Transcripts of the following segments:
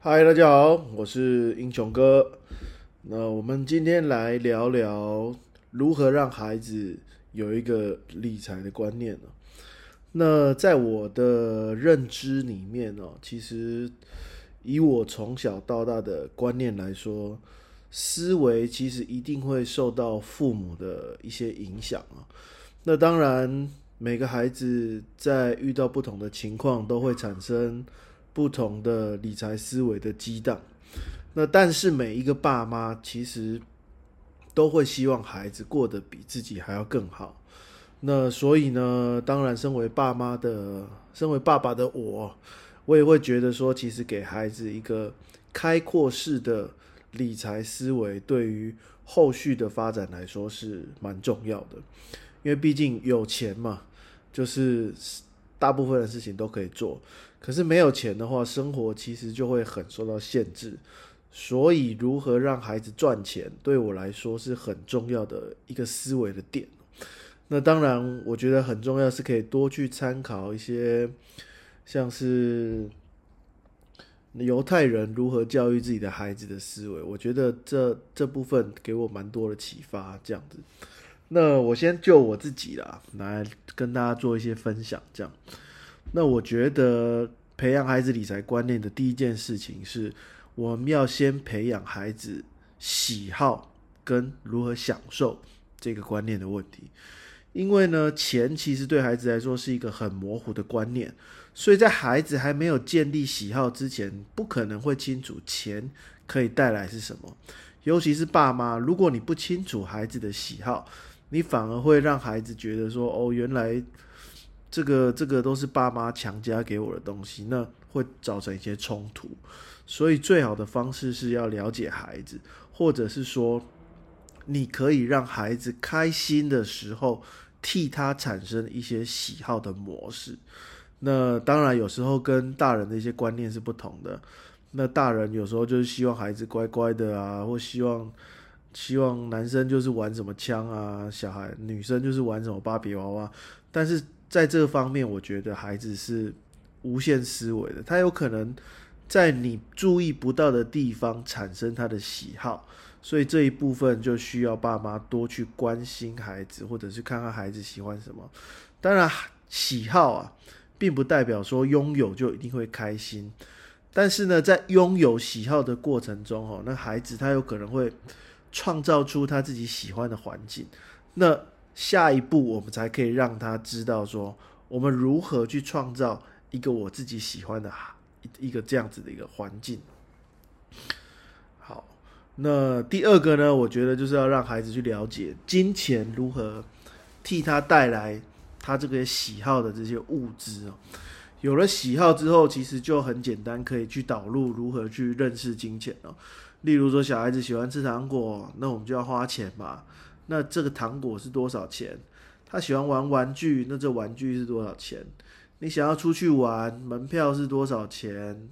嗨，大家好，我是英雄哥。那我们今天来聊聊如何让孩子有一个理财的观念呢？那在我的认知里面呢，其实以我从小到大的观念来说，思维其实一定会受到父母的一些影响啊。那当然，每个孩子在遇到不同的情况，都会产生不同的理财思维的激荡。那但是每一个爸妈其实都会希望孩子过得比自己还要更好。那所以呢，当然，身为爸妈的，身为爸爸的我，我也会觉得说，其实给孩子一个开阔式的理财思维，对于后续的发展来说是蛮重要的。因为毕竟有钱嘛，就是大部分的事情都可以做。可是没有钱的话，生活其实就会很受到限制。所以，如何让孩子赚钱，对我来说是很重要的一个思维的点。那当然，我觉得很重要是可以多去参考一些，像是犹太人如何教育自己的孩子的思维。我觉得这这部分给我蛮多的启发。这样子，那我先就我自己啦，来跟大家做一些分享。这样，那我觉得培养孩子理财观念的第一件事情是，我们要先培养孩子喜好跟如何享受这个观念的问题。因为呢，钱其实对孩子来说是一个很模糊的观念，所以在孩子还没有建立喜好之前，不可能会清楚钱可以带来是什么。尤其是爸妈，如果你不清楚孩子的喜好，你反而会让孩子觉得说：“哦，原来这个这个都是爸妈强加给我的东西。”那会造成一些冲突。所以最好的方式是要了解孩子，或者是说。你可以让孩子开心的时候，替他产生一些喜好的模式。那当然，有时候跟大人的一些观念是不同的。那大人有时候就是希望孩子乖乖的啊，或希望希望男生就是玩什么枪啊，小孩女生就是玩什么芭比娃娃。但是在这方面，我觉得孩子是无限思维的，他有可能在你注意不到的地方产生他的喜好。所以这一部分就需要爸妈多去关心孩子，或者是看看孩子喜欢什么。当然，喜好啊，并不代表说拥有就一定会开心。但是呢，在拥有喜好的过程中，哦，那孩子他有可能会创造出他自己喜欢的环境。那下一步，我们才可以让他知道说，我们如何去创造一个我自己喜欢的一一个这样子的一个环境。好那第二个呢？我觉得就是要让孩子去了解金钱如何替他带来他这个喜好的这些物资哦。有了喜好之后，其实就很简单，可以去导入如何去认识金钱哦。例如说，小孩子喜欢吃糖果，那我们就要花钱嘛。那这个糖果是多少钱？他喜欢玩玩具，那这玩具是多少钱？你想要出去玩，门票是多少钱？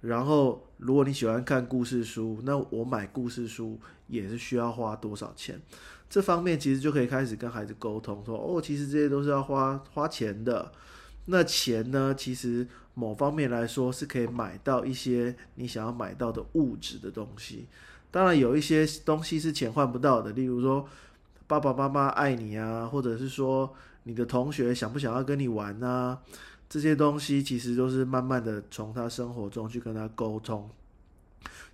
然后，如果你喜欢看故事书，那我买故事书也是需要花多少钱？这方面其实就可以开始跟孩子沟通，说哦，其实这些都是要花花钱的。那钱呢，其实某方面来说是可以买到一些你想要买到的物质的东西。当然，有一些东西是钱换不到的，例如说爸爸妈妈爱你啊，或者是说你的同学想不想要跟你玩啊。这些东西其实都是慢慢的从他生活中去跟他沟通。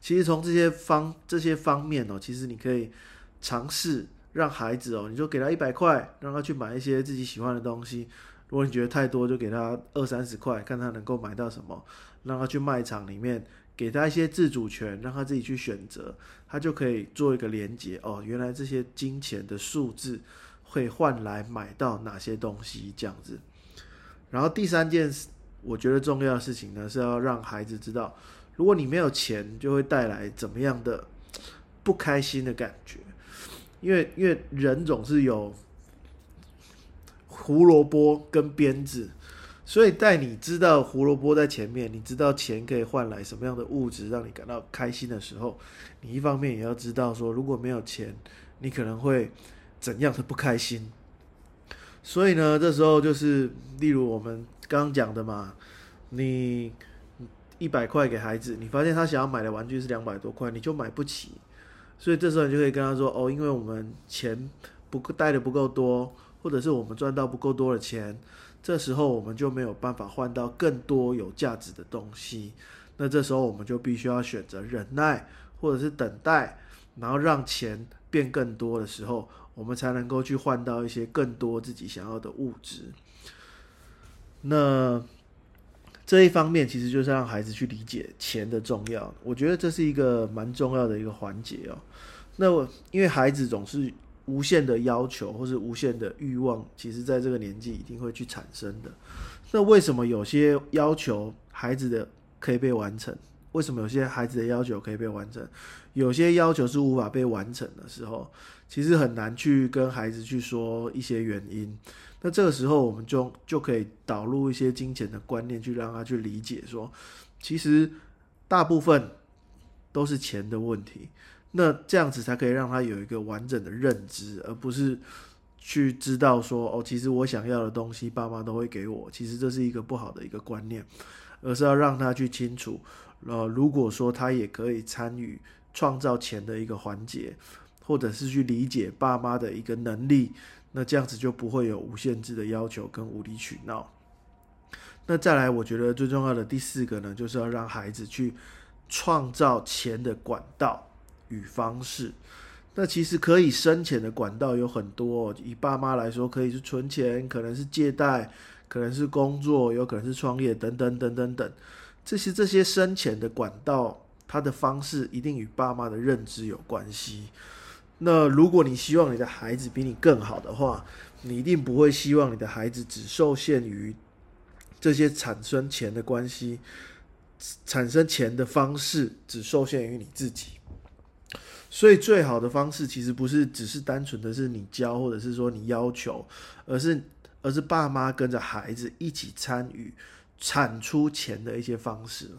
其实从这些方这些方面哦，其实你可以尝试让孩子哦，你就给他一百块，让他去买一些自己喜欢的东西。如果你觉得太多，就给他二三十块，看他能够买到什么。让他去卖场里面，给他一些自主权，让他自己去选择，他就可以做一个连接哦。原来这些金钱的数字会换来买到哪些东西，这样子。然后第三件事，我觉得重要的事情呢，是要让孩子知道，如果你没有钱，就会带来怎么样的不开心的感觉。因为因为人总是有胡萝卜跟鞭子，所以在你知道胡萝卜在前面，你知道钱可以换来什么样的物质让你感到开心的时候，你一方面也要知道说，如果没有钱，你可能会怎样的不开心。所以呢，这时候就是，例如我们刚刚讲的嘛，你一百块给孩子，你发现他想要买的玩具是两百多块，你就买不起，所以这时候你就可以跟他说：“哦，因为我们钱不够带的不够多，或者是我们赚到不够多的钱，这时候我们就没有办法换到更多有价值的东西。那这时候我们就必须要选择忍耐，或者是等待，然后让钱变更多的时候，我们才能够去换到一些更多自己想要的物质。那。”这一方面其实就是让孩子去理解钱的重要，我觉得这是一个蛮重要的一个环节哦。那我因为孩子总是无限的要求或是无限的欲望，其实在这个年纪一定会去产生的。那为什么有些要求孩子的可以被完成？为什么有些孩子的要求可以被完成？有些要求是无法被完成的时候，其实很难去跟孩子去说一些原因。那这个时候，我们就就可以导入一些金钱的观念，去让他去理解说，其实大部分都是钱的问题。那这样子才可以让他有一个完整的认知，而不是去知道说，哦，其实我想要的东西，爸妈都会给我。其实这是一个不好的一个观念，而是要让他去清楚，呃，如果说他也可以参与创造钱的一个环节，或者是去理解爸妈的一个能力。那这样子就不会有无限制的要求跟无理取闹。那再来，我觉得最重要的第四个呢，就是要让孩子去创造钱的管道与方式。那其实可以生钱的管道有很多，以爸妈来说，可以是存钱，可能是借贷，可能是工作，有可能是创业，等等等等等。这些这些生钱的管道，它的方式一定与爸妈的认知有关系。那如果你希望你的孩子比你更好的话，你一定不会希望你的孩子只受限于这些产生钱的关系，产生钱的方式只受限于你自己。所以最好的方式其实不是只是单纯的是你教或者是说你要求，而是而是爸妈跟着孩子一起参与产出钱的一些方式。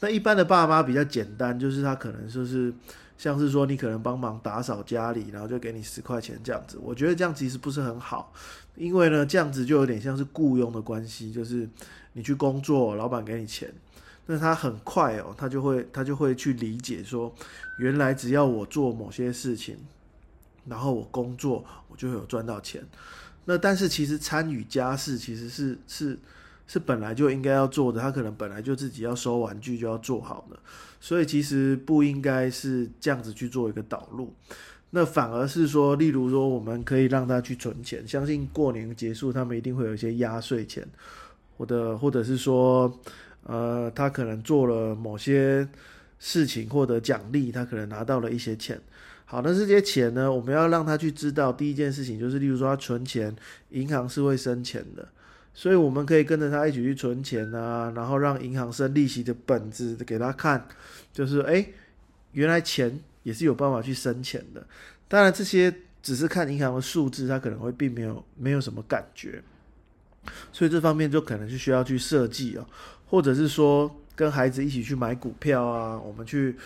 那一般的爸妈比较简单，就是他可能就是。像是说你可能帮忙打扫家里，然后就给你十块钱这样子，我觉得这样其实不是很好，因为呢这样子就有点像是雇佣的关系，就是你去工作，老板给你钱，那他很快哦，他就会他就会去理解说，原来只要我做某些事情，然后我工作，我就会有赚到钱。那但是其实参与家事其实是是。是本来就应该要做的，他可能本来就自己要收玩具就要做好的，所以其实不应该是这样子去做一个导入，那反而是说，例如说，我们可以让他去存钱，相信过年结束，他们一定会有一些压岁钱，或者或者是说，呃，他可能做了某些事情获得奖励，他可能拿到了一些钱。好，那这些钱呢，我们要让他去知道，第一件事情就是，例如说他存钱，银行是会生钱的。所以我们可以跟着他一起去存钱啊，然后让银行生利息的本子给他看，就是哎，原来钱也是有办法去生钱的。当然这些只是看银行的数字，他可能会并没有没有什么感觉。所以这方面就可能是需要去设计啊，或者是说跟孩子一起去买股票啊，我们去。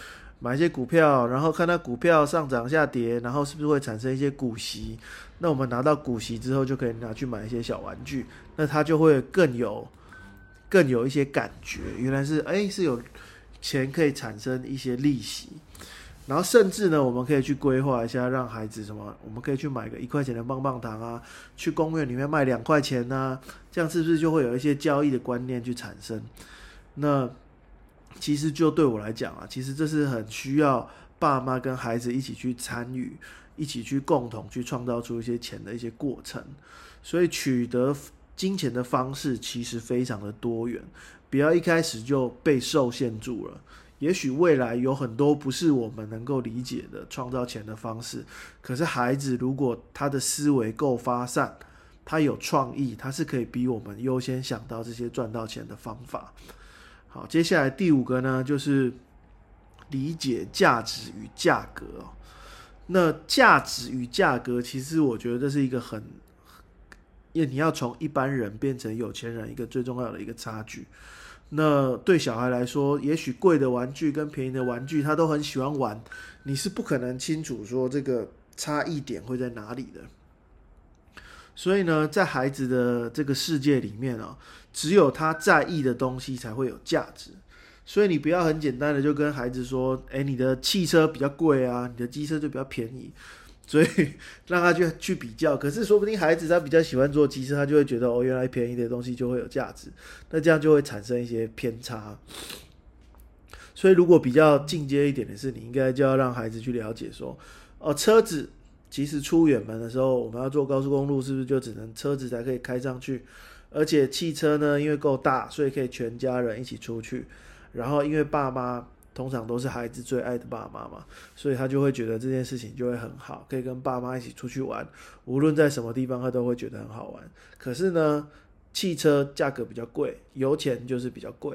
买一些股票，然后看它股票上涨下跌，然后是不是会产生一些股息？那我们拿到股息之后，就可以拿去买一些小玩具，那他就会更有更有一些感觉。原来是哎，是有钱可以产生一些利息，然后甚至呢，我们可以去规划一下，让孩子什么？我们可以去买个一块钱的棒棒糖啊，去公园里面卖两块钱呢，这样是不是就会有一些交易的观念去产生？那。其实就对我来讲啊，其实这是很需要爸妈跟孩子一起去参与，一起去共同去创造出一些钱的一些过程。所以取得金钱的方式其实非常的多元，不要一开始就被受限住了。也许未来有很多不是我们能够理解的创造钱的方式，可是孩子如果他的思维够发散，他有创意，他是可以比我们优先想到这些赚到钱的方法。好，接下来第五个呢，就是理解价值与价格。那价值与价格，其实我觉得这是一个很，因为你要从一般人变成有钱人，一个最重要的一个差距。那对小孩来说，也许贵的玩具跟便宜的玩具，他都很喜欢玩，你是不可能清楚说这个差异点会在哪里的。所以呢，在孩子的这个世界里面啊，只有他在意的东西才会有价值。所以你不要很简单的就跟孩子说，哎，你的汽车比较贵啊，你的机车就比较便宜，所以让他去去比较。可是说不定孩子他比较喜欢坐机车，他就会觉得哦，原来便宜的东西就会有价值，那这样就会产生一些偏差。所以如果比较进阶一点的是，你应该就要让孩子去了解说，哦，车子其实出远门的时候，我们要坐高速公路，是不是就只能车子才可以开上去？而且汽车呢，因为够大，所以可以全家人一起出去。然后因为爸妈通常都是孩子最爱的爸妈嘛，所以他就会觉得这件事情就会很好，可以跟爸妈一起出去玩，无论在什么地方，他都会觉得很好玩。可是呢，汽车价格比较贵，油钱就是比较贵。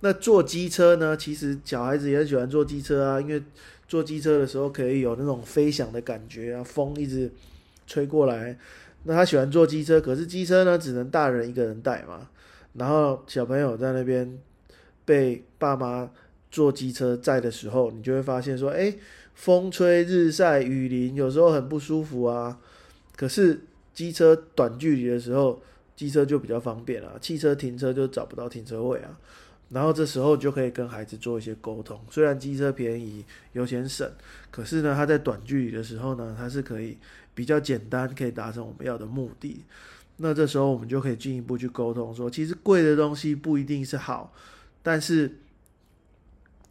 那坐机车呢？其实小孩子也很喜欢坐机车啊，因为坐机车的时候可以有那种飞翔的感觉啊，风一直吹过来。那他喜欢坐机车，可是机车呢，只能大人一个人带嘛。然后小朋友在那边被爸妈坐机车在的时候，你就会发现说，哎，风吹日晒雨淋，有时候很不舒服啊。可是机车短距离的时候，机车就比较方便了，汽车停车就找不到停车位啊。然后这时候就可以跟孩子做一些沟通。虽然机车便宜，油钱省，可是呢，它在短距离的时候呢，它是可以比较简单，可以达成我们要的目的。那这时候我们就可以进一步去沟通，说其实贵的东西不一定是好，但是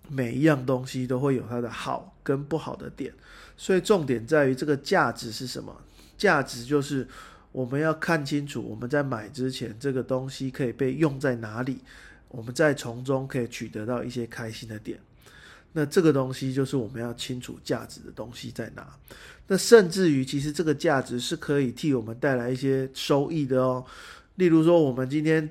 每一样东西都会有它的好跟不好的点。所以重点在于这个价值是什么？价值就是我们要看清楚，我们在买之前，这个东西可以被用在哪里。我们在从中可以取得到一些开心的点，那这个东西就是我们要清楚价值的东西在哪。那甚至于，其实这个价值是可以替我们带来一些收益的哦。例如说，我们今天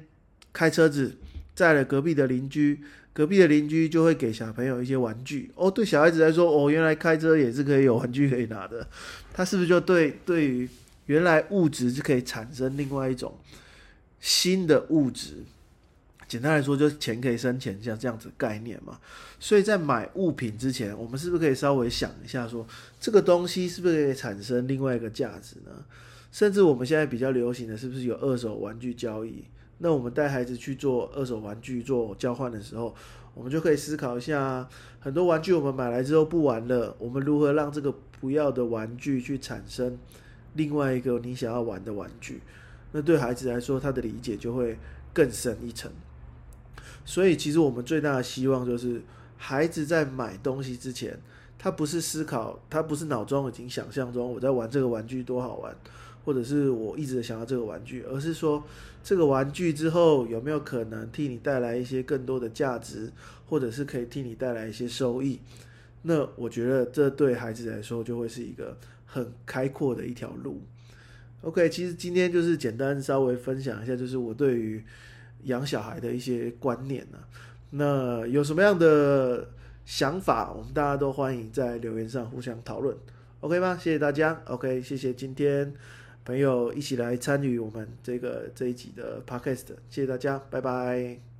开车子载了隔壁的邻居，隔壁的邻居就会给小朋友一些玩具哦。对小孩子来说，哦，原来开车也是可以有玩具可以拿的。他是不是就对对于原来物质是可以产生另外一种新的物质？简单来说，就是钱可以生钱，像这样子概念嘛。所以在买物品之前，我们是不是可以稍微想一下，说这个东西是不是可以产生另外一个价值呢？甚至我们现在比较流行的是不是有二手玩具交易？那我们带孩子去做二手玩具做交换的时候，我们就可以思考一下：很多玩具我们买来之后不玩了，我们如何让这个不要的玩具去产生另外一个你想要玩的玩具？那对孩子来说，他的理解就会更深一层。所以，其实我们最大的希望就是，孩子在买东西之前，他不是思考，他不是脑中已经想象中我在玩这个玩具多好玩，或者是我一直想要这个玩具，而是说这个玩具之后有没有可能替你带来一些更多的价值，或者是可以替你带来一些收益。那我觉得这对孩子来说就会是一个很开阔的一条路。OK，其实今天就是简单稍微分享一下，就是我对于。养小孩的一些观念呢？那有什么样的想法？我们大家都欢迎在留言上互相讨论，OK 吗？谢谢大家，OK，谢谢今天朋友一起来参与我们这个这一集的 Podcast，谢谢大家，拜拜。